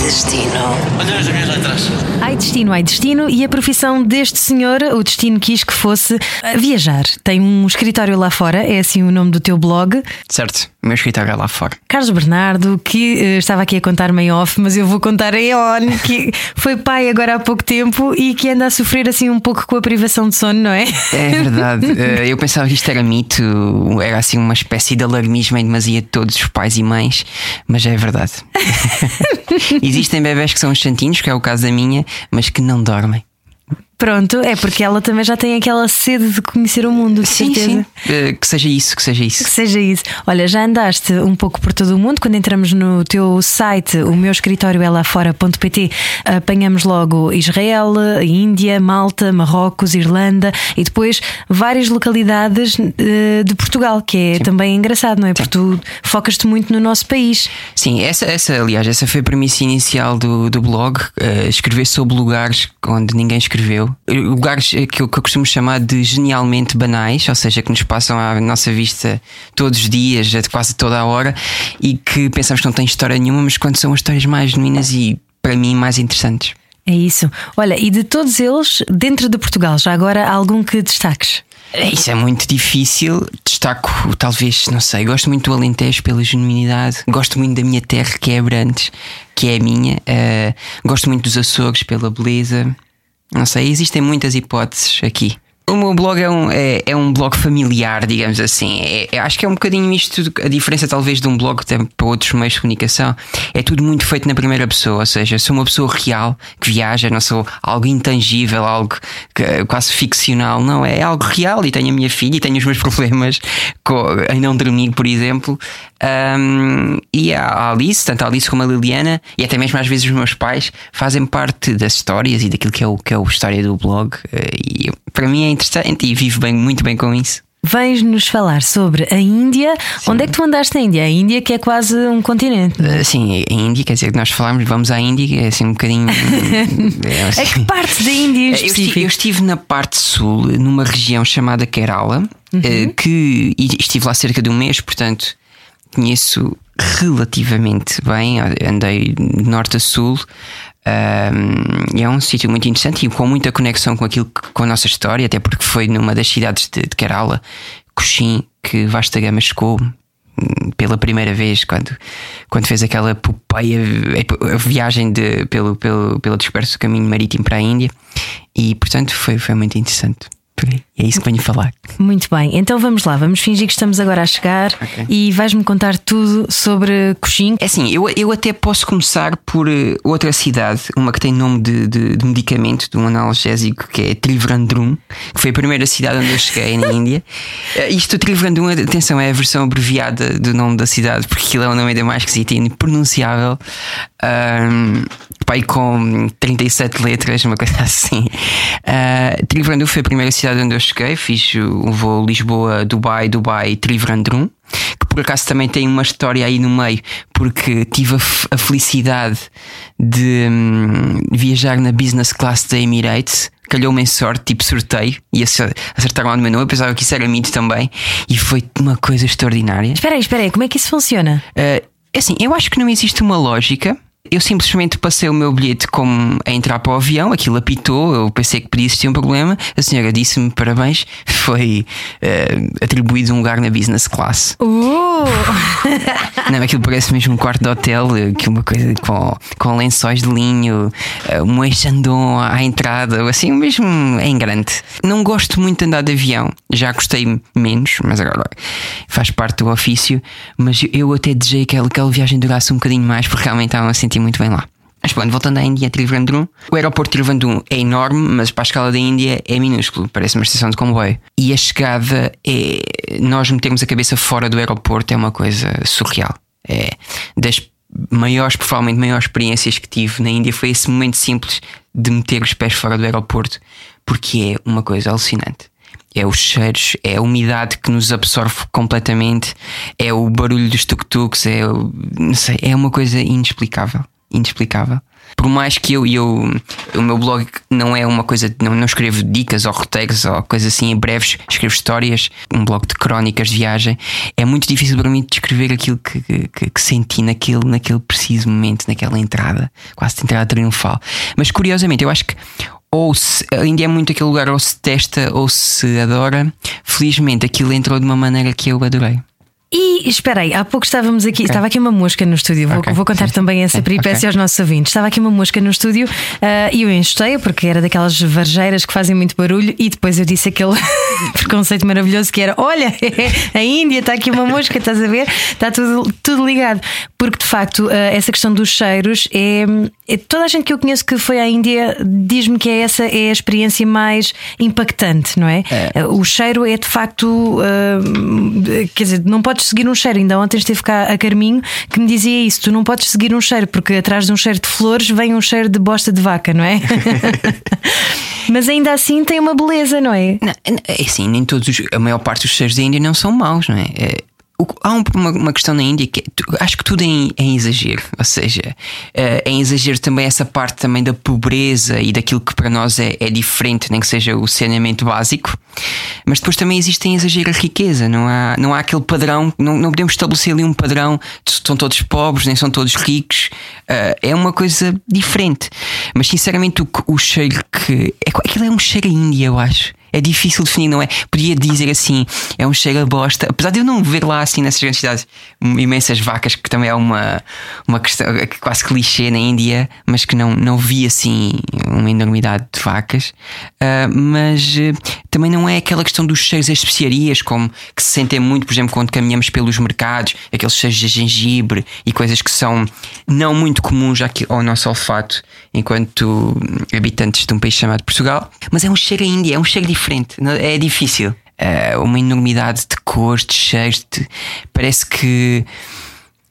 Destino. Olha as minhas letras. Ai destino, ai destino, e a profissão deste senhor, o destino quis que fosse ah, viajar. Tem um escritório lá fora, é assim o nome do teu blog. Certo, o meu escritório é lá fora. Carlos Bernardo, que eh, estava aqui a contar meio off, mas eu vou contar em on, que foi pai agora há pouco tempo e que anda a sofrer assim um pouco com a privação de sono, não é? É verdade. Eh, eu pensava que isto era mito, era assim uma espécie de alarmismo em demasia de todos os pais e mães, mas é verdade. Existem bebés que são os santinhos, que é o caso da minha, mas que não dormem. Pronto, é porque ela também já tem aquela sede de conhecer o mundo, de certeza. Eh, que seja isso, que seja isso. Que seja isso. Olha, já andaste um pouco por todo o mundo. Quando entramos no teu site, o meu escritório é lá fora.pt, apanhamos logo Israel, Índia, Malta, Marrocos, Irlanda e depois várias localidades eh, de Portugal, que é também engraçado, não é? Porque tu focas-te muito no nosso país. Sim, essa, essa, aliás, essa foi a premissa inicial do, do blog: eh, escrever sobre lugares onde ninguém escreveu. Lugares eh, que eu, que eu costumo chamar de genialmente banais, ou seja, que nos passam à nossa vista todos os dias, a quase toda a hora, e que pensamos que não têm história nenhuma, mas quando são as histórias mais genuínas e, para mim, mais interessantes. É isso. Olha, e de todos eles, dentro de Portugal, já agora há algum que destaques? Isso é muito difícil. Destaco, talvez, não sei, gosto muito do Alentejo pela genuinidade, gosto muito da minha terra, que é Abrantes, que é a minha, Uh, gosto muito dos Açores pela beleza. Não sei, existem muitas hipóteses aqui. O meu blog é um, é, é um blog familiar, digamos assim. É, é- acho que é um bocadinho isto, a diferença talvez de um blog para outros meios de comunicação. É tudo muito feito na primeira pessoa, ou seja, sou uma pessoa real que viaja, não sou algo intangível, algo que- quase ficcional. Não, é algo real e tenho a minha filha e tenho os meus problemas com, em não dormir, por exemplo. Um, e a Alice, tanto a Alice como a Liliana, e até mesmo às vezes os meus pais, fazem parte das histórias e daquilo que é o que é a história do blog. eh, E para mim é interessante e vivo bem, muito bem com isso. Vens-nos falar sobre a Índia. Onde é que tu andaste na Índia? A Índia que é quase um continente. Uh, Sim, a Índia, quer dizer, que nós falamos, vamos à Índia, é assim um bocadinho. é, A assim- que parte da Índia em Eu estive, eu estive na parte sul, numa região chamada Kerala, eh, que e estive lá cerca de um mês, portanto conheço relativamente bem. Andei de norte a sul. e é um sítio muito interessante e com muita conexão com aquilo que- com a nossa história, até porque foi numa das cidades de, de Kerala, Cochin, que Vasta Gama chegou hum, pela primeira vez quando, quando fez aquela viagem de, pelo, pelo, pelo disperso caminho marítimo para a Índia e portanto foi, foi muito interessante. É isso que venho falar. Muito bem, então vamos lá, vamos fingir que estamos agora a chegar Ok. e vais-me contar tudo sobre Coxim. É assim, eu, eu até posso começar por eh, outra cidade, uma que tem nome de, de, de medicamento, de um analgésico, que é Trivandrum, que foi a primeira cidade onde eu cheguei na Índia. Eh, Isto, Trivandrum, atenção, é a versão abreviada do nome da cidade, porque aquilo é um nome ainda mais esquisito e impronunciável. Ahm, pai com 37 letras, uma coisa assim. Uh, Trivandrum foi a primeira cidade onde eu cheguei. Fiz o voo Lisboa-Dubai, Dubai-Trivandrum, que por acaso também tem uma história aí no meio, porque tive a, a felicidade de hum, viajar na business class da Emirates. Calhou-me em sorte, tipo sorteio, e acer- acertaram lá no meu nome. Eu pensava que isso era mito também, e foi uma coisa extraordinária. Espera aí, espera aí, como é que isso funciona? Uh, assim, eu acho que não existe uma lógica. Eu simplesmente passei o meu bilhete como a entrar para o avião, aquilo apitou, eu pensei que podia existir um problema. A senhora disse-me parabéns, foi uh, atribuído um lugar na business class. Uh! Não, aquilo parece mesmo um quarto de hotel, que uma coisa com, com lençóis de linho, eh, um eixandom à entrada, assim mesmo em grande. Não gosto muito de andar de avião, já gostei menos, mas agora faz parte do ofício. Mas eu até desejei que aquela, viagem durasse um bocadinho mais, porque realmente estava a sentir muito bem lá. Mas pronto, voltando à Índia, Trivandrum. O aeroporto de Trivandrum é enorme, mas para a escala da Índia é minúsculo, parece uma estação de comboio. E a chegada é. Nós metermos a cabeça fora do aeroporto é uma coisa surreal. É das maiores, provavelmente maiores experiências que tive na Índia foi esse momento simples de meter os pés fora do aeroporto, porque é uma coisa alucinante. É os cheiros, é a umidade que nos absorve completamente, é o barulho dos tuk-tuks, é, não sei, é uma coisa inexplicável. Inexplicável. Por mais que eu, eu o meu blog não é uma coisa, não, não escrevo dicas ou roteiros ou coisas assim em breves, escrevo histórias, um blog de crónicas de viagem. É muito difícil para mim descrever aquilo que, que, que senti naquele, naquele preciso momento, naquela entrada, quase de entrada triunfal. Mas curiosamente, eu acho que ou se, a Índia é muito aquele lugar, ou se testa ou se adora. Felizmente aquilo entrou de uma maneira que eu adorei. E espera aí, há pouco estávamos aqui, okay. estava aqui uma mosca no estúdio, vou, okay. vou contar Sim. também essa peripécia okay. aos nossos ouvintes. Estava aqui uma mosca no estúdio uh, e eu enchei porque era daquelas varjeiras que fazem muito barulho e depois eu disse aquele preconceito maravilhoso que era: Olha, a Índia está aqui uma mosca, estás a ver? Está tudo, tudo ligado. Porque de facto, uh, essa questão dos cheiros é, é, Toda a gente que eu conheço que foi à Índia diz-me que é essa é a experiência mais impactante, não é? é. Uh, o cheiro é de facto, quer dizer, não pode podes seguir um cheiro. Ainda ontem esteve cá a Carminho que me dizia isso: tu não podes seguir um cheiro, porque atrás de um cheiro de flores vem um cheiro de bosta de vaca, não é? Mas ainda assim tem uma beleza, não é? Não, é assim, nem todos os, a maior parte dos cheiros da Índia não são maus, não é? Há uma, questão na Índia que é, acho que tudo é em, é em exagero, ou seja, é em exagero também essa parte também da pobreza e daquilo que para nós é, é diferente, nem que seja o saneamento básico, mas depois também existe em exagero a riqueza, não há, não há aquele padrão, não, não podemos estabelecer ali um padrão, são todos pobres, nem são todos ricos, uh, é uma coisa diferente, mas sinceramente o, o cheiro que. É, aquilo é um cheiro a Índia, eu acho. É difícil definir, não é? Podia dizer assim, é um cheiro a bosta. Apesar de eu não ver lá assim nessas grandes cidades imensas vacas, que também é uma, uma questão quase clichê na Índia, mas que não, não vi assim uma enormidade de vacas. Uh, mas uh, também não é aquela questão dos cheiros das especiarias, como que se sentem muito, por exemplo, quando caminhamos pelos mercados, aqueles cheiros de gengibre e coisas que são não muito comuns ao nosso olfato enquanto habitantes de um país chamado Portugal. Mas é um cheiro a Índia, é um cheiro diferente diferente, é difícil. Uh, uma enormidade de cores, de cheiros, de... parece que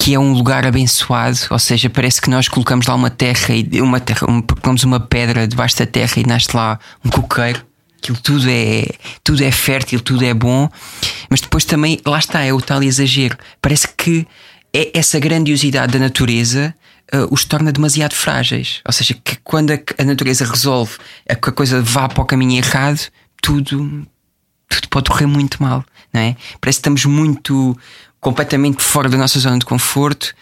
que é um lugar abençoado, ou seja, parece que nós colocamos lá uma terra e uma terra, um, colocamos uma pedra debaixo da terra e nasce lá um coqueiro. Aquilo tudo é, tudo é fértil, tudo é bom, mas depois também, lá está, é o tal exagero. Parece que é essa grandiosidade da natureza uh, os torna demasiado frágeis. Ou seja, que quando a, a natureza resolve a, que a coisa vá para o caminho errado, tudo, tudo pode correr muito mal, não é? Parece que estamos muito completamente fora da nossa zona de conforto,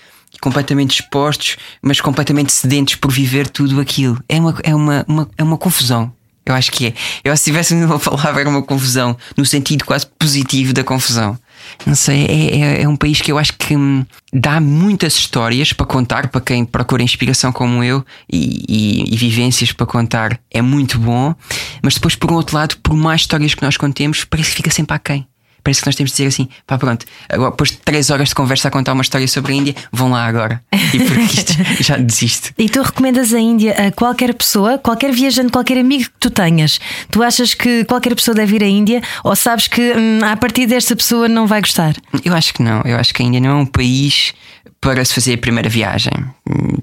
completamente expostos, mas completamente sedentos por viver tudo aquilo. É uma, é uma, uma é uma confusão. Eu acho que é. Eu, se tivesse uma palavra, era uma confusão, no sentido quase positivo da confusão. Não sei, é, é, é, um país que eu acho que hum, dá muitas histórias para contar para quem procura inspiração como eu e, e, e, vivências para contar é muito bom, mas depois, por um outro lado, por mais histórias que nós contemos, parece que fica sempre aquém parece que nós temos de dizer assim: pá, pronto, agora, depois de 3 horas de conversa a contar uma história sobre a Índia, vão lá agora. E porque isto já desisto. E tu recomendas a Índia a qualquer pessoa, qualquer viajante, qualquer amigo que tu tenhas? Tu achas que qualquer pessoa deve ir à Índia ou sabes que hum, a partir desta pessoa não vai gostar? Eu acho que não. Eu acho que a Índia não é um país para se fazer a primeira viagem. Hum,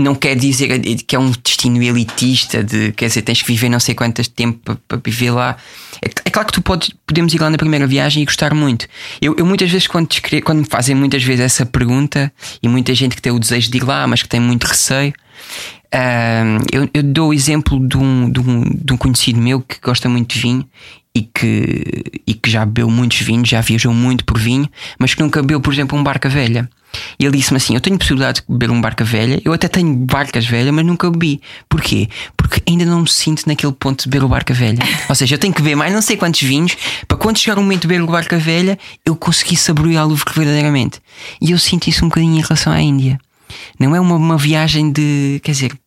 não quer dizer que é um destino elitista, de quer dizer, tens que viver não sei quanto tempo para viver lá. É, é, claro que tu podes, podemos ir lá na primeira viagem e gostar muito. Eu, eu muitas vezes, quando, descre... quando me fazem muitas vezes essa pergunta, e muita gente que tem o desejo de ir lá, mas que tem muito receio, uh, eu, eu, dou o exemplo de um, de, um, de um conhecido meu que gosta muito de vinho e que, e que já bebeu muitos vinhos, já viajou muito por vinho, mas que nunca bebeu, por exemplo, um barca velha. E ele disse-me assim: Eu tenho possibilidade de beber um barca velha, eu até tenho barcas velhas, mas nunca bebi. Porquê? Porque ainda não me sinto naquele ponto de beber o barca velha. Ou seja, eu tenho que beber mais não sei quantos vinhos para quando chegar o momento de beber o barca velha, eu conseguir saboreá-lo verdadeiramente. E eu sinto isso um bocadinho em relação à Índia. Não é uma, uma viagem de. Quer dizer,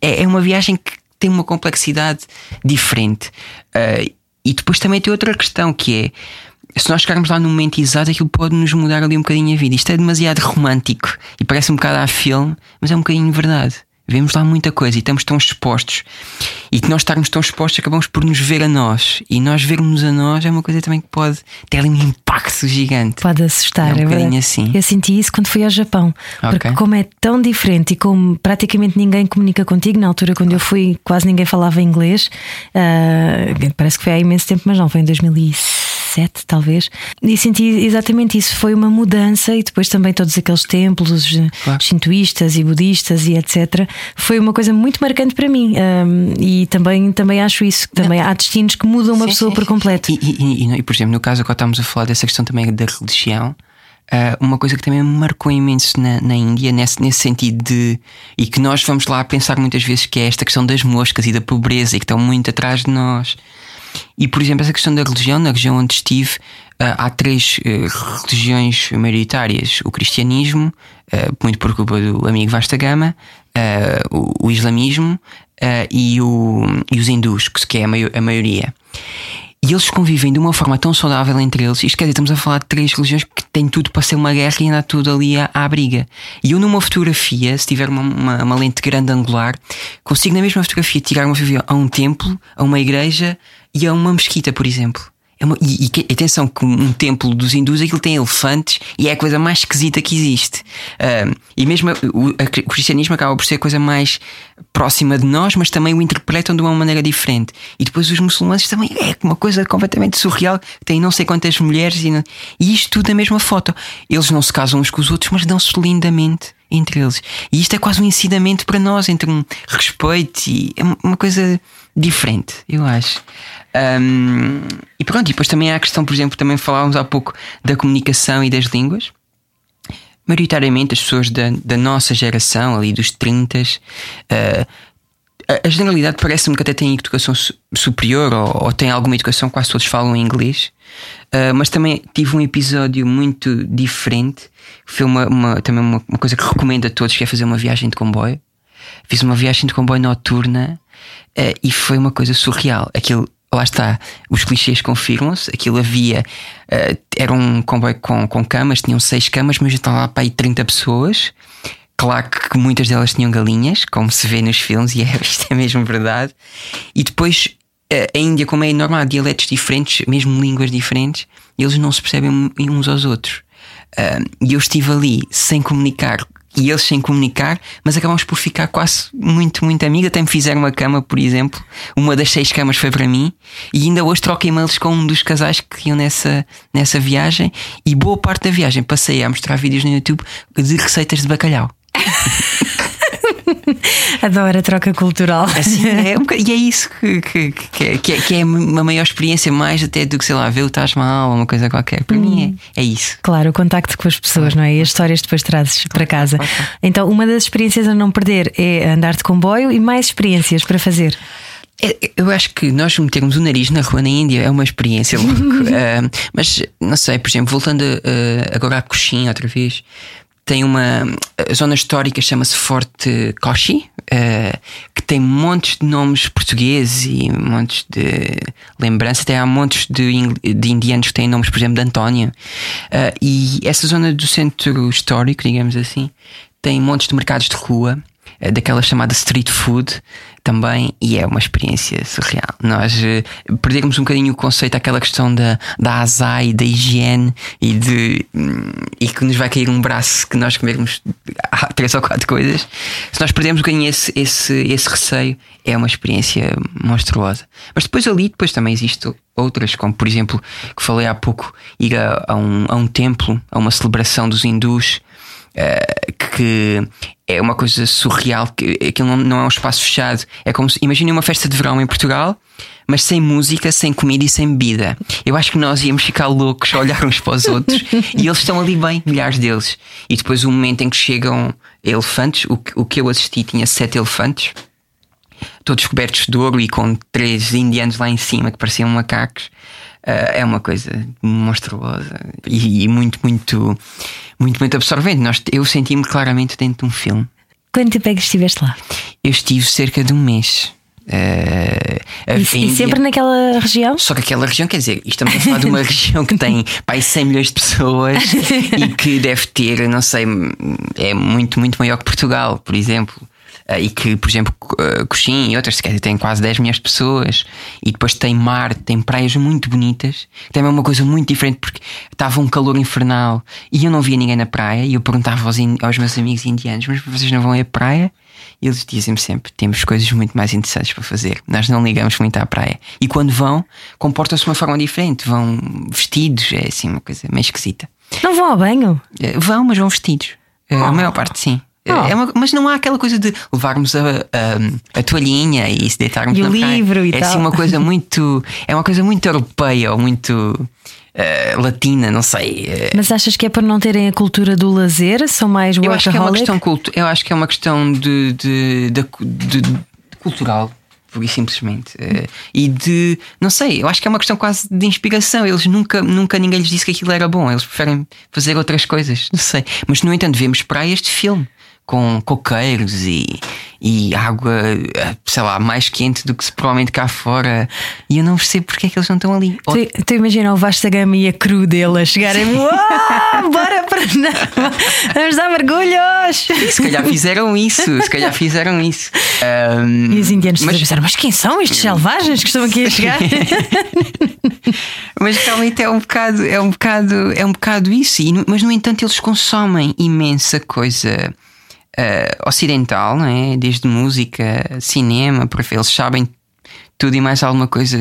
é, é uma viagem que tem uma complexidade diferente. Uh, e depois também tem outra questão que é se nós chegarmos lá no momento exato, aquilo pode nos mudar ali um bocadinho a vida. Isto é demasiado romântico e parece um bocado a filme, mas é um bocadinho verdade. Vemos lá muita coisa e estamos tão expostos. E que nós estarmos tão expostos, acabamos por nos ver a nós. E nós vermos a nós é uma coisa também que pode ter um impacto gigante. Pode assustar, é um é assim. Eu senti isso quando fui ao Japão. Okay. Porque, como é tão diferente e como praticamente ninguém comunica contigo, na altura quando eu fui, quase ninguém falava inglês. Uh, parece que foi há imenso tempo, mas não, foi em 2006 2007, talvez, e senti exatamente isso. Foi uma mudança, e depois também todos aqueles templos claro. shintoístas e budistas e etc. Foi uma coisa muito marcante para mim. Um, e também, também acho isso, também Não. há destinos que mudam uma sim, pessoa sim, por completo. E, e, e, e, por exemplo, no caso, quando estamos a falar dessa questão também da religião. Uh, uma coisa que também me marcou imenso na, na Índia, nesse, nesse sentido de. e que nós vamos lá pensar muitas vezes que é esta questão das moscas e da pobreza e que estão muito atrás de nós. E, por exemplo, essa questão da religião, na região onde estive, uh, há três uh, religiões maioritárias: o cristianismo, muito por culpa do amigo Vasta Gama, o, islamismo e, os hindus, que é a maioria. E eles convivem de uma forma tão saudável entre eles. Isto quer dizer, estamos a falar de três religiões que têm tudo para ser uma guerra e andar tudo ali à, à briga. E eu, numa fotografia, se tiver uma, uma, uma, lente grande angular, consigo na mesma fotografia tirar uma fotografia a um templo, a uma igreja e a uma mesquita, por exemplo. É uma, e, e, atenção que um templo dos hindus aquilo tem elefantes e é a coisa mais esquisita que existe. E mesmo o, o, cristianismo acaba por ser a coisa mais próxima de nós, mas também o interpretam de uma maneira diferente. E depois os muçulmanos também é uma coisa completamente surreal. Tem não sei quantas mulheres e, e isto tudo na mesma foto. Eles não se casam uns com os outros, mas dão-se lindamente entre eles. E isto é quase um ensinamento para nós entre um respeito e é uma coisa diferente, eu acho. Um, e pronto, e depois também há a questão, por exemplo, também falávamos há pouco da comunicação e das línguas. Maioritariamente as pessoas da, da nossa geração, ali dos 30, uh, a generalidade parece-me que até têm educação superior ou, ou têm alguma educação, quase todos falam inglês. Uh, mas também tive um episódio muito diferente. Foi uma, uma também uma, uma, coisa que recomendo a todos, que é fazer uma viagem de comboio. Fiz uma viagem de comboio noturna uh, e foi uma coisa surreal. Aquilo lá está, os clichês confirmam-se. Aquilo havia, uh, era um comboio com, com camas, tinham seis camas, mas já estava lá para aí 30 pessoas. Claro que muitas delas tinham galinhas, como se vê nos filmes, e é, isto é mesmo verdade. E depois, uh, a Índia, como é enorme, há dialetos diferentes, mesmo línguas diferentes, eles não se percebem uns aos outros. E eu estive ali sem comunicar e eles sem comunicar, mas acabamos por ficar quase muito, muito amigos. Até me fizeram uma cama, por exemplo. Uma das seis camas foi para mim. E ainda hoje troco e-mails com um dos casais que iam nessa, nessa viagem. E boa parte da viagem passei a mostrar vídeos no YouTube de receitas de bacalhau. Adoro a troca cultural. Assim, é, e é isso que, que, que, é, que, é, que é uma maior experiência, mais até do que, sei lá, ver o Taj Mahal ou uma coisa qualquer. Para hum. mim é, é isso. Claro, o contacto com as pessoas, não é? E as histórias depois trazes para casa. Então, uma das experiências a não perder é andar de comboio e mais experiências para fazer. É, eu acho que nós metermos o nariz na rua na Índia é uma experiência uh, mas não sei, por exemplo, voltando uh, agora à coxinha outra vez, tem uma a zona histórica chama-se Forte Kochi, uh, que tem montes de nomes portugueses e montes de lembranças. Até há montes de, de indianos que têm nomes, por exemplo, de António. Uh, e essa zona do centro histórico, digamos assim, tem montes de mercados de rua eh, daquela chamada street food também, e é uma experiência surreal. Nós uh, perdemos um bocadinho o conceito, aquela questão da, da azai, da higiene e de um, e que nos vai cair um braço que nós comermos três ou quatro coisas. Se nós perdemos um bocadinho esse, esse, esse receio, é uma experiência monstruosa. Mas depois ali, depois também existem outras, como por exemplo, que falei há pouco, ir a, a, um, a um templo, a uma celebração dos hindus. Uh, que é uma coisa surreal, que aquilo não, não é um espaço fechado. É como se, imaginem uma festa de verão em Portugal, mas sem música, sem comida e sem bebida. Eu acho que nós íamos ficar loucos a olhar uns para os outros e eles estão ali bem, milhares deles. E depois o momento em que chegam elefantes, o, o que eu assisti tinha sete elefantes, todos cobertos de ouro e com três indianos lá em cima que pareciam macacos. Uh, é uma coisa monstruosa e, e muito, muito, muito, muito absorvente. Nós, eu senti-me claramente dentro de um filme. Quanto tempo é que estiveste lá? Eu estive cerca de um mês. Uh, e, e, sempre naquela região? Só que aquela região, quer dizer, estamos a falar de uma região que tem pai, 100 milhões de pessoas e que deve ter, não sei, é muito, muito maior que Portugal, por exemplo. Uh, e que, por exemplo, Coxim e outras, quer tem quase 10 milhões de pessoas, e depois tem mar, tem praias muito bonitas, também é uma coisa muito diferente porque estava um calor infernal e eu não via ninguém na praia, e eu perguntava aos, aos meus amigos indianos: Mas vocês não vão à praia? E eles dizem-me sempre: temos coisas muito mais interessantes para fazer. Nós não ligamos muito à praia. E quando vão, comportam-se de uma forma diferente. Vão vestidos, é assim uma coisa meio esquisita. Não vão ao banho? Eh, Vão, mas vão vestidos. Eh, A maior parte sim. Eh, Oh. É uma- mas não há aquela coisa de levarmos a, a, a toalhinha e se deitarmos E na o livro e é tal. assim uma coisa muito. É uma coisa muito europeia ou muito eh, latina, não sei. Eh, Mas achas que é por não terem a cultura do lazer? São mais eu acho que é uma workaholic? questão cultu eu acho que é uma questão de, de, de, de- cultural pura e simplesmente Eh, e de não sei eu acho que é uma questão quase de inspiração eles nunca nunca ninguém lhes disse que aquilo era bom eles preferem fazer outras coisas não sei mas no entanto vemos praias de filme com coqueiros e, e água, eh, sei lá, mais quente do que se provavelmente cá fora. E eu não percebo porque é que eles não estão ali. Ou- Tu, tu imagina o Vasta Gama e a cru dele a chegarem bora para não, vamos dar mergulhos Se calhar fizeram isso, se calhar fizeram isso. Ahm, e os indianos mas, pensaram, mas quem são estes selvagens que estão aqui a chegar? mas realmente é um bocado, é um bocado, é um bocado isso. E mas no entanto eles consomem imensa coisa ah, ocidental, não é? Desde música, cinema, por aí, eles sabem tudo e mais alguma coisa.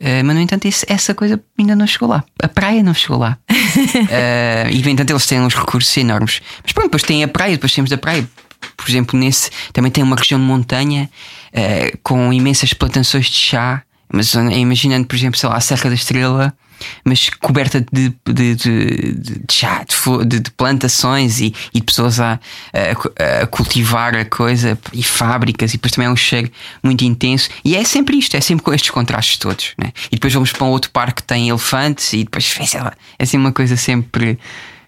Ah, mas no entanto esse- essa coisa ainda não chegou lá. A praia não chegou lá. Ah, e no entanto eles têm uns recursos enormes. Mas pronto, depois tem a praia, depois temos a praia. Por exemplo, nesse também tem uma região de montanha ah, com imensas plantações de chá. Mas imaginando, por exemplo, sei lá, a Serra da Estrela, mas coberta de, de, de, de chá, de, de- plantações e, e pessoas a, a- a cultivar a coisa e fábricas, e depois também é um cheiro muito intenso. E é sempre isto, é sempre com estes contrastes todos. Né? E depois vamos para um outro parque que tem elefantes, e depois, sei lá, é assim uma coisa sempre,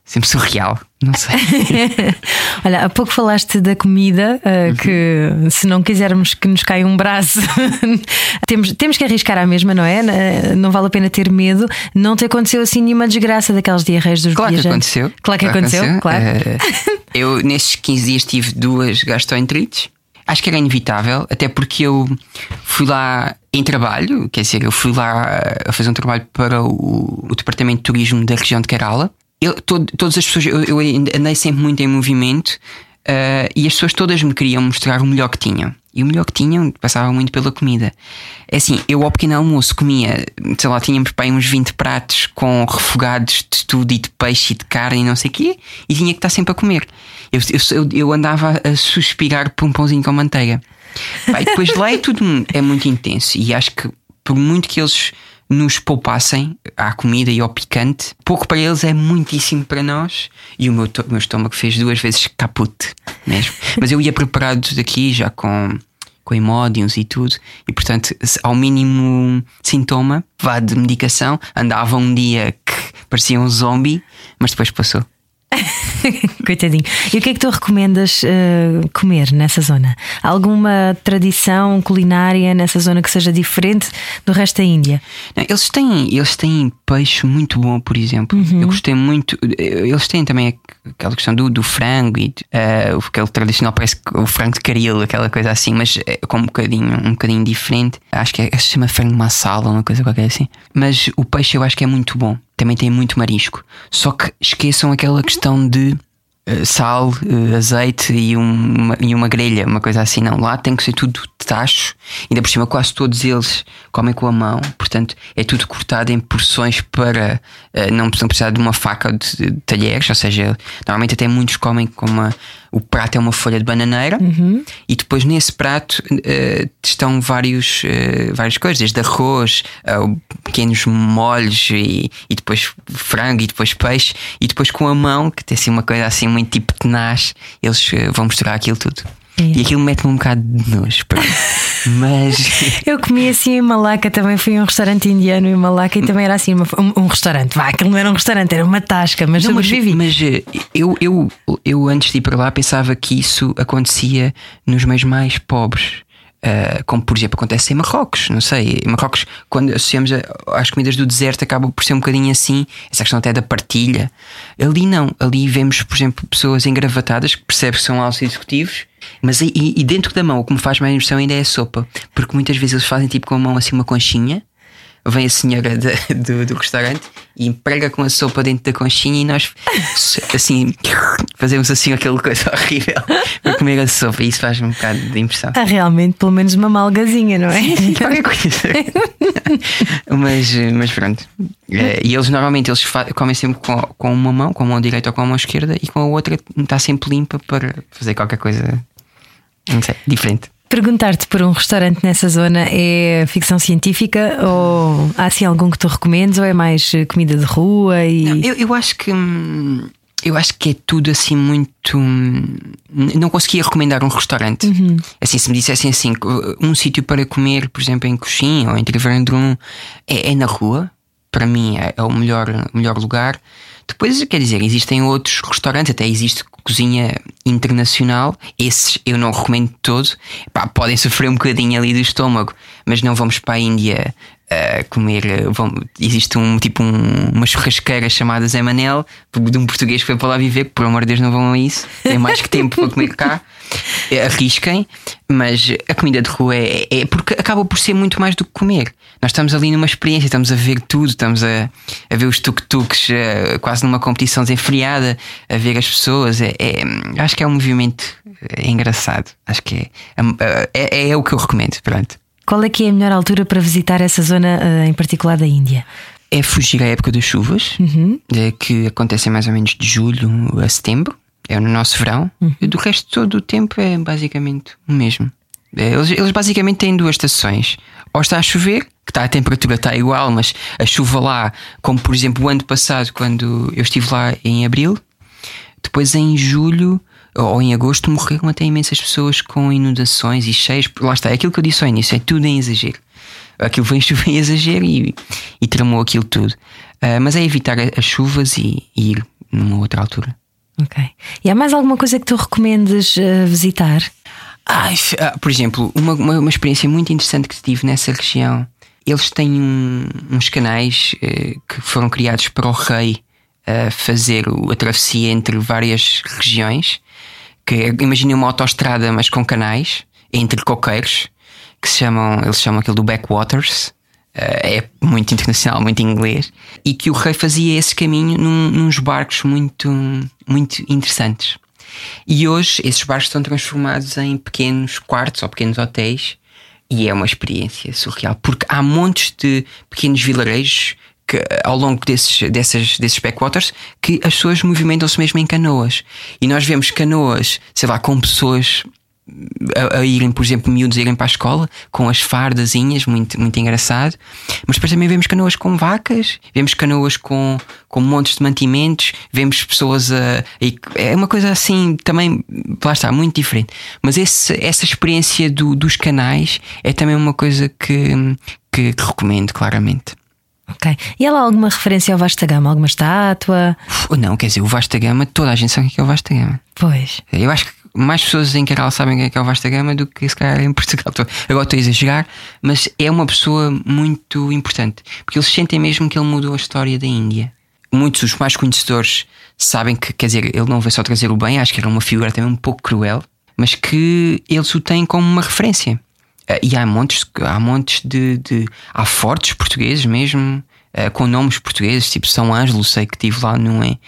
sempre surreal. Não sei. Olha, há pouco falaste da comida, uh, que se não quisermos que nos caia um braço, temos, temos que arriscar à mesma, não é? Uh, Não vale a pena ter medo. Não te aconteceu assim nenhuma desgraça daquelas diarreias dos Claro que viajantes? aconteceu. Claro que aconteceu, claro. Eh, eu, nesses 15 dias, tive duas gastroenterites. Acho que era inevitável, até porque eu fui lá em trabalho, quer dizer, eu fui lá a fazer um trabalho para o, o Departamento de Turismo da região de Kerala. Eu, todo- todas as pessoas, eu, eu andei sempre muito em movimento eh, e as pessoas todas me queriam mostrar o melhor que tinham. E o melhor que tinham passava muito pela comida. É assim, eu ao pequeno almoço comia, sei lá, tínhamos para uns 20 pratos com refogados de tudo e de peixe e de carne e não sei o quê, e tinha que estar sempre a comer. Eu, eu, eu andava a suspirar por um pãozinho com manteiga. E depois lá é tudo é muito intenso, e acho que por muito que eles nos poupassem à comida e ao picante, pouco para eles é muitíssimo para nós. E o meu, meu estômago fez duas vezes caput mesmo. Mas eu ia preparado daqui já com, com hemódios e tudo, e portanto, ao mínimo sintoma, vá de medicação, andava um dia que parecia um zombie, mas depois passou. Coitadinho. E o que é que tu recomendas uh, comer nessa zona? Alguma tradição culinária nessa zona que seja diferente do resto da Índia? Não, Eles têm, eles têm peixe muito bom, por exemplo. Eu gostei muito. Eles têm também aquela questão do, do frango e eh, o aquele tradicional parece que o frango de caril, aquela coisa assim, mas é com um bocadinho, um bocadinho diferente. Acho que é, se chama frango massala uma coisa qualquer assim. Mas o peixe eu acho que é muito bom. Também tem muito marisco. Só que esqueçam aquela questão de eh, sal, eh, azeite e uma, e uma grelha, uma coisa assim. Não, lá tem que ser tudo de tacho. Ainda por cima, quase todos eles comem com a mão. Portanto, é tudo cortado em porções para eh, não, precisar de uma faca de, de talheres. Ou seja, normalmente até muitos comem com uma. O prato é uma folha de bananeira e depois nesse prato eh, estão vários, eh, várias coisas, desde arroz, eh, pequenos molhos e, e depois frango e depois peixe e depois com a mão, que tem assim uma coisa assim muito tipo tenaz, eles vão misturar aquilo tudo. É. E aquilo mete-me um bocado de nojo, mas Eu comi assim em Malaca, também fui a um restaurante indiano em Malaca e também era assim uma- um, um restaurante. Vá, aquilo não era um restaurante, era uma tasca, mas Não, mas, sobrevivi. mas, eh, eu, eu, eu antes de ir para lá pensava que isso acontecia nos meios mais pobres. Ah, como por exemplo acontece em Marrocos, não sei. Em Marrocos, quando associamos a- às comidas do deserto, acaba por ser um bocadinho assim, essa questão até da partilha. Ali não, ali vemos, por exemplo, pessoas engravatadas que percebem que são altos executivos, mas e, e dentro da mão o que me faz mais impressão ainda é a sopa, porque muitas vezes eles fazem tipo com a mão assim uma conchinha vem a senhora de- do, do restaurante e emprega com a sopa dentro da conchinha e nós assim fazemos assim aquela coisa horrível para comer a sopa e isso faz um bocado de impressão. Há realmente pelo menos uma malgazinha, não é? Qualquer coisa. mas, mas pronto. É, E eles normalmente eles comem sempre com, com uma mão, com a mão direita ou com a mão esquerda, e com a outra está sempre limpa para fazer qualquer coisa não sei, diferente. Perguntar-te por um restaurante nessa zona é ficção científica ou há assim algum que tu recomendes ou é mais eh, comida de rua e Não, eu, eu acho que hum, eu acho que é tudo assim muito. hum, Não conseguia recomendar um restaurante. Assim, se me dissessem assim, um sítio para comer, por exemplo, em Coxim ou em Trivandrum, é, é na rua. Para mim é, é o melhor, o melhor lugar. Depois, quer dizer, existem outros restaurantes, até existe cozinha internacional. Esses eu não recomendo todo. Pá, podem sofrer um bocadinho ali do estômago, mas não vamos para a Índia a comer. eh, vão- existe um tipo um, uma churrasqueira chamada Zé Manel, de um português que foi para lá viver, que por amor de Deus não vão a isso. Tem mais que tempo para comer cá. Eh, Arrisquem, mas a comida de rua é, é porque acaba por ser muito mais do que comer. Nós estamos ali numa experiência, estamos a ver tudo, estamos a, a ver os tuk-tuks eh, quase numa competição desenfreada, a ver as pessoas. É, é- acho que é um movimento eh, engraçado. Acho que é, é, é o que eu recomendo. Pronto. Qual é que é a melhor altura para visitar essa zona eh, em particular da Índia? é fugir à época das chuvas, eh, que acontecem mais ou menos de julho a setembro, é no nosso verão, e do resto todo o tempo é basicamente o mesmo. Eh, Eles, eles basicamente têm duas estações. Ou está a chover, que está, a temperatura está igual, mas a chuva lá, como por exemplo o ano passado, quando eu estive lá em abril, depois em julho ou em agosto morreram até imensas pessoas com inundações e cheios. Lá está, é aquilo que eu disse ao início, é tudo em exagero. Aquilo vem chuva em exagero e, e tramou aquilo tudo. Ah, mas é evitar as chuvas e, e ir numa outra altura. Ok. E há mais alguma coisa que tu recomendes eh, visitar? Ah, por exemplo, uma, uma, uma experiência muito interessante que tive nessa região. Eles têm um- uns canais eh, que foram criados para o rei ah, fazer o- a travessia entre várias regiões. Que é, imaginem uma autoestrada, mas com canais entre coqueiros, que se chamam, eles chamam aquilo do backwaters. Ah, é muito internacional, muito inglês. E que o rei fazia esse caminho num, nos barcos muito, muito interessantes. E hoje esses barcos estão transformados em pequenos quartos ou pequenos hotéis e é uma experiência surreal porque há montes de pequenos vilarejos que, ao longo desses, dessas, desses backwaters que as pessoas movimentam-se mesmo em canoas e nós vemos canoas, sei lá, com pessoas a, a irem, por exemplo, miúdos a irem para a escola com as fardazinhas, muito, muito engraçado. Mas depois também vemos canoas com vacas, vemos canoas com, com montes de mantimentos, vemos pessoas a. e é uma coisa assim também, lá está, muito diferente. Mas esse, essa experiência do- dos canais é também uma coisa que, que, que recomendo, claramente. Ok. E há lá alguma referência ao Vasta Gama? Alguma estátua? Uf, Não, quer dizer, o Vasta Gama, toda a gente sabe o que é o Vasta Gama. Pois. Eu acho que mais pessoas em Kerala sabem quem é que é o Vasta Gama do que se calhar em Portugal. Agora estou a exagerar, mas é uma pessoa muito importante porque eles sentem mesmo que ele mudou a história da Índia. Muitos dos mais conhecedores sabem que, quer dizer, ele não veio só trazer o bem, acho que era uma figura também um pouco cruel, mas que eles o têm como uma referência. Ah, E há montes, há montes de, de. Há fortes portugueses mesmo, ah, com nomes portugueses, tipo São Ângelo, sei que estive lá num é,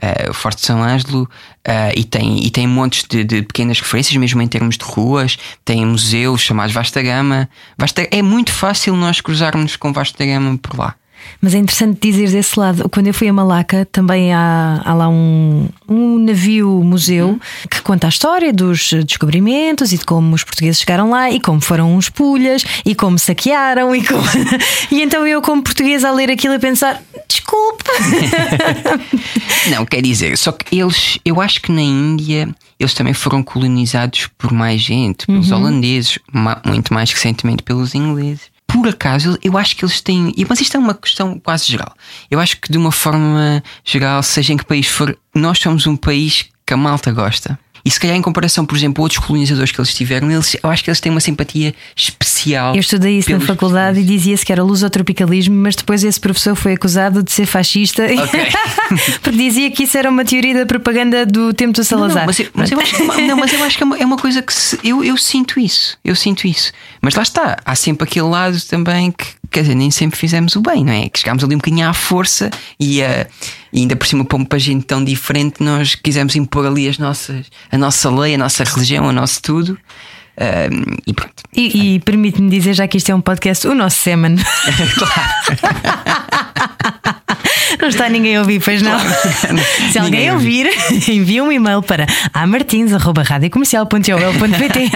ah, o Forte São Ângelo, ah, e, tem, e tem montes de, de pequenas referências, mesmo em termos de ruas, tem museus chamados Vasta Gama. Vasta, é muito fácil nós cruzarmos com Vasta Gama por lá. Mas é interessante dizer desse lado. Quando eu fui a Malaca, também há, há lá um, um navio-museu que conta a história dos descobrimentos e de como os portugueses chegaram lá e como foram uns pulhas e como saquearam. E, como... e então eu, como portuguesa, a ler aquilo a pensar: desculpe. Não, quer dizer, só que eles, eu acho que na Índia eles também foram colonizados por mais gente, pelos holandeses, ma- muito mais recentemente pelos ingleses. Por acaso, eu acho que eles têm. Mas isto é uma questão quase geral. Eu acho que de uma forma geral, seja em que país for, nós somos um país que a malta gosta. E se calhar, em comparação, por exemplo, a outros colonizadores que eles tiveram, eles, eu acho que eles têm uma simpatia especial. Eu estudei isso na faculdade e dizia-se que era lusotropicalismo, mas depois esse professor foi acusado de ser fascista Ok. porque dizia que isso era uma teoria da propaganda do tempo do Salazar. Não, mas, eu, mas eu acho, que- não, mas eu acho que é uma, é uma coisa que se- eu, eu sinto isso. Eu sinto isso. Mas lá está, há sempre aquele lado também que, quer dizer, nem sempre fizemos o bem, não é? Que chegámos ali um bocadinho à força e, eh, e ainda por cima para, um- gente tão diferente, nós quisemos impor ali as nossas, a nossa lei, a nossa religião, o nosso tudo. Ah, e pronto. E, e permite-me dizer, já que isto é um podcast, o nosso semen. Não está ninguém a ouvir, pois não? Se alguém ouvir, envia um e-mail para amartins.radiocomercial.ol.pt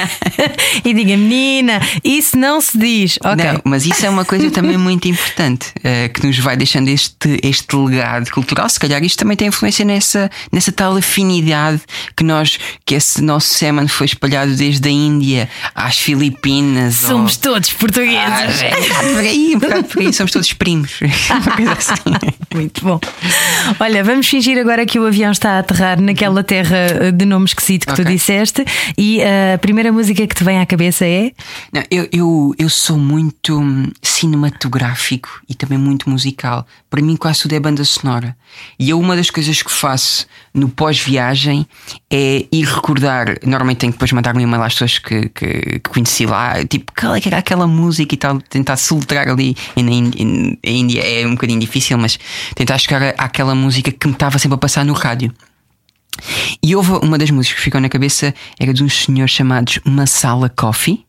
e diga, menina, isso não se diz. Ok. Não, mas isso é uma coisa também muito importante eh, que nos vai deixando este, este legado cultural. Se calhar isto também tem influência nessa, nessa tal afinidade que nós, que esse nosso semen foi espalhado desde a Índia às Filipinas. Somos ou- todos Ah, portugueses. é, bocado por aí, um bocado por aí, somos todos primos. Uma coisa assim. Muito bom. Olha, vamos fingir agora que o avião está a aterrar naquela terra eh, de nome esquisito que tu Ok. disseste e eh, a primeira música que te vem à cabeça é. Não, eu, eu, eu sou muito hum, cinematográfico e também muito musical. Para mim, quase tudo é banda sonora. E eu, uma das coisas que faço no pós-viagem é ir recordar. Normalmente tenho que depois mandar um e-mail às pessoas que, que, que conheci lá, tipo, qual é que era aquela música e tal, tentar soltar ali. E na Índia é um bocadinho difícil, mas tentar chegar àquela música que me estava sempre a passar no rádio. E houve uma das músicas que ficou na cabeça era de uns senhores chamados Masala Coffee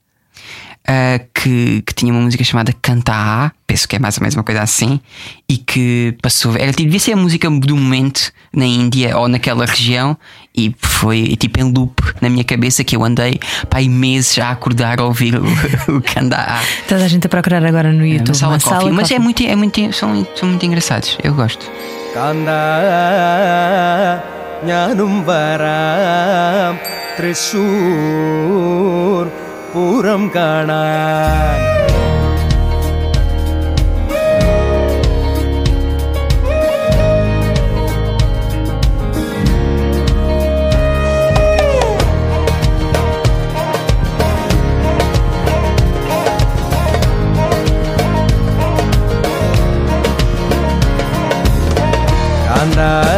ah, que, que tinha uma música chamada Canta A, penso que é mais ou menos uma coisa assim, e que passou. Era, tipo, devia ser a música do momento na Índia ou naquela região, e foi tipo em loop na minha cabeça que eu andei pá, aí meses a acordar a ouvir o, o Canta A. Toda a gente a procurar agora no YouTube. Masala Masala Coffee. Mas é Coffee. muito, é muito, são, são muito engraçados, eu gosto. കാന്ത ഞാനും വരാം തൃശൂർ பூரம் காணான் andar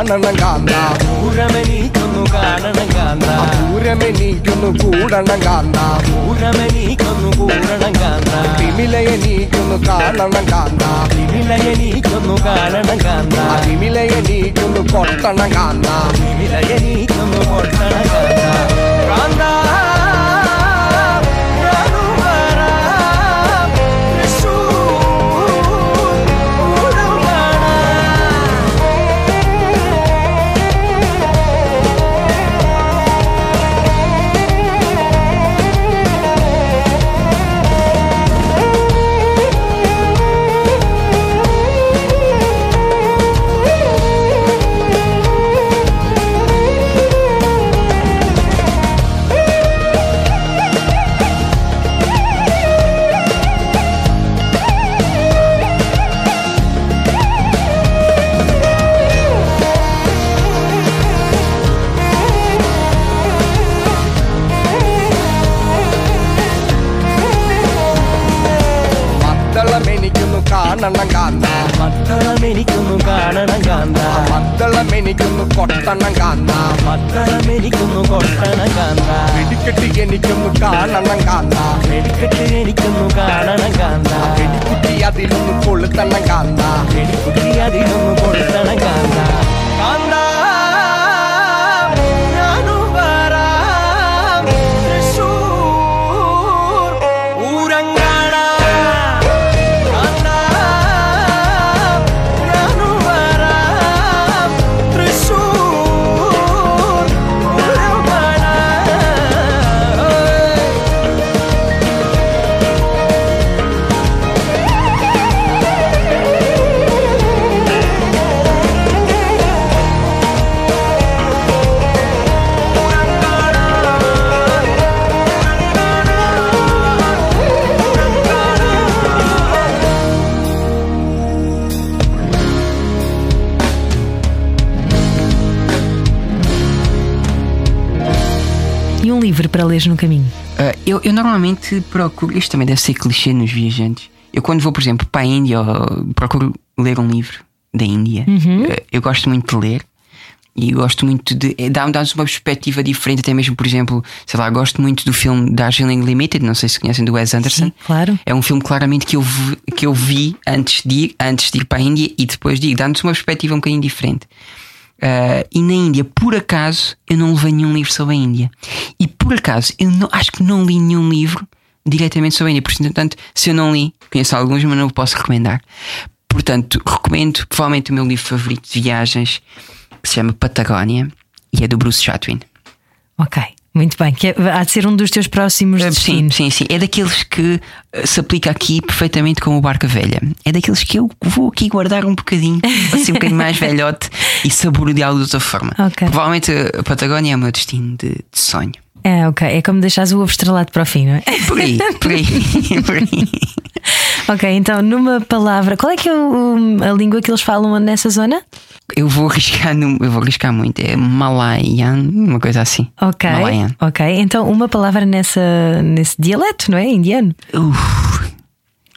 പൂരമെനിക്കൊന്നു കാണണം കാന്ത പൂരമെനിക്കൊന്നു കാണണം കാന്ത പൂരമെനിക്കൊന്നു കൂടണം കാന്ത പൂരമെനിക്കൊന്നു കൂടണം കാന്ത തിമിലയെനിക്കൊന്നു കാണണം കാന്ത തിമിലയെനിക്കൊന്നു കാണണം കാന്ത തിമിലയെനിക്കൊന്നു കൊട്ടണം കാന്ത തിമിലയെനിക്കൊന്നു കൊട്ടണം കാന്ത livro para ler no caminho? Uh, eu, eu normalmente procuro, isto também deve ser clichê nos viajantes. Eu, quando vou, por exemplo, para a Índia, procuro ler um livro da Índia. Uhum. Uh, eu gosto muito de ler e gosto muito de. é, Dá-me dá uma perspectiva diferente, até mesmo, por exemplo, sei lá, gosto muito do filme Darjeeling Limited, não sei se conhecem do Wes Anderson. Sim, claro. É um filme claramente que eu vi, que eu vi antes de ir, antes de ir para a Índia e depois de ir, dá-nos uma perspectiva um bocadinho diferente. Uh, e na Índia, por acaso, eu não levei nenhum livro sobre a Índia. E por acaso, eu não, acho que não li nenhum livro diretamente sobre a Índia. Portanto, se eu não li, conheço alguns, mas não posso recomendar. Portanto, recomendo provavelmente o meu livro favorito de viagens, que se chama Patagónia, e é do Bruce Chatwin. Ok, muito bem. Que é- há de ser um dos teus próximos Sim, destinos. sim, sim. É daqueles que eh, se aplica aqui perfeitamente como o Barca Velha. É daqueles que eu vou aqui guardar um bocadinho, assim um bocadinho mais velhote e saboreá-lo de outra forma. Ok. Provavelmente a Patagónia é o meu destino de, de sonho. É, ok. É como deixares o ovo estrelado para o fim, não é? Por aí, por aí, por aí. ok, então numa palavra, qual é que é o- a língua que eles falam nessa zona? Eu vou arriscar, eu vou arriscar muito. É Malayan, uma coisa assim. Ok. Malayan. Ok, então uma palavra nessa, nesse dialeto, não é? Indiano. Uf.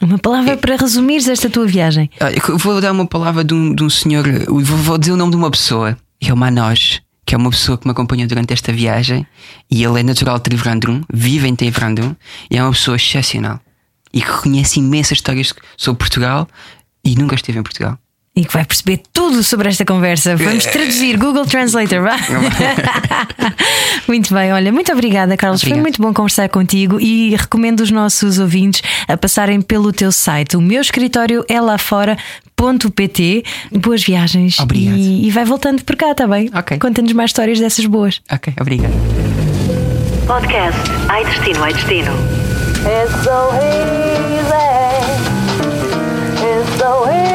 Uma É. palavra para resumires esta tua viagem. Eu vou dar uma palavra de um, de um senhor, vou, vou dizer o nome de uma pessoa, é o Manoj, que é uma pessoa que me acompanhou durante esta viagem e ele é natural de Trivandrum, vive em Trivandrum e é uma pessoa excepcional e que conhece imensas histórias sobre Portugal e nunca esteve em Portugal. E que vai perceber tudo sobre esta conversa. Vamos traduzir Google Translator, vá? muito bem, olha, muito obrigada, Carlos. Foi Obrigado. muito bom conversar contigo e recomendo os nossos ouvintes a passarem pelo teu site. O meu escritório é lá fora.pt. Boas viagens. Obrigado. E, e vai voltando por cá, tá bem? Ok. Conta-nos mais histórias dessas boas. Ok, obrigado. Podcast Ai Destino, Ai Destino. It's so easy. It's so easy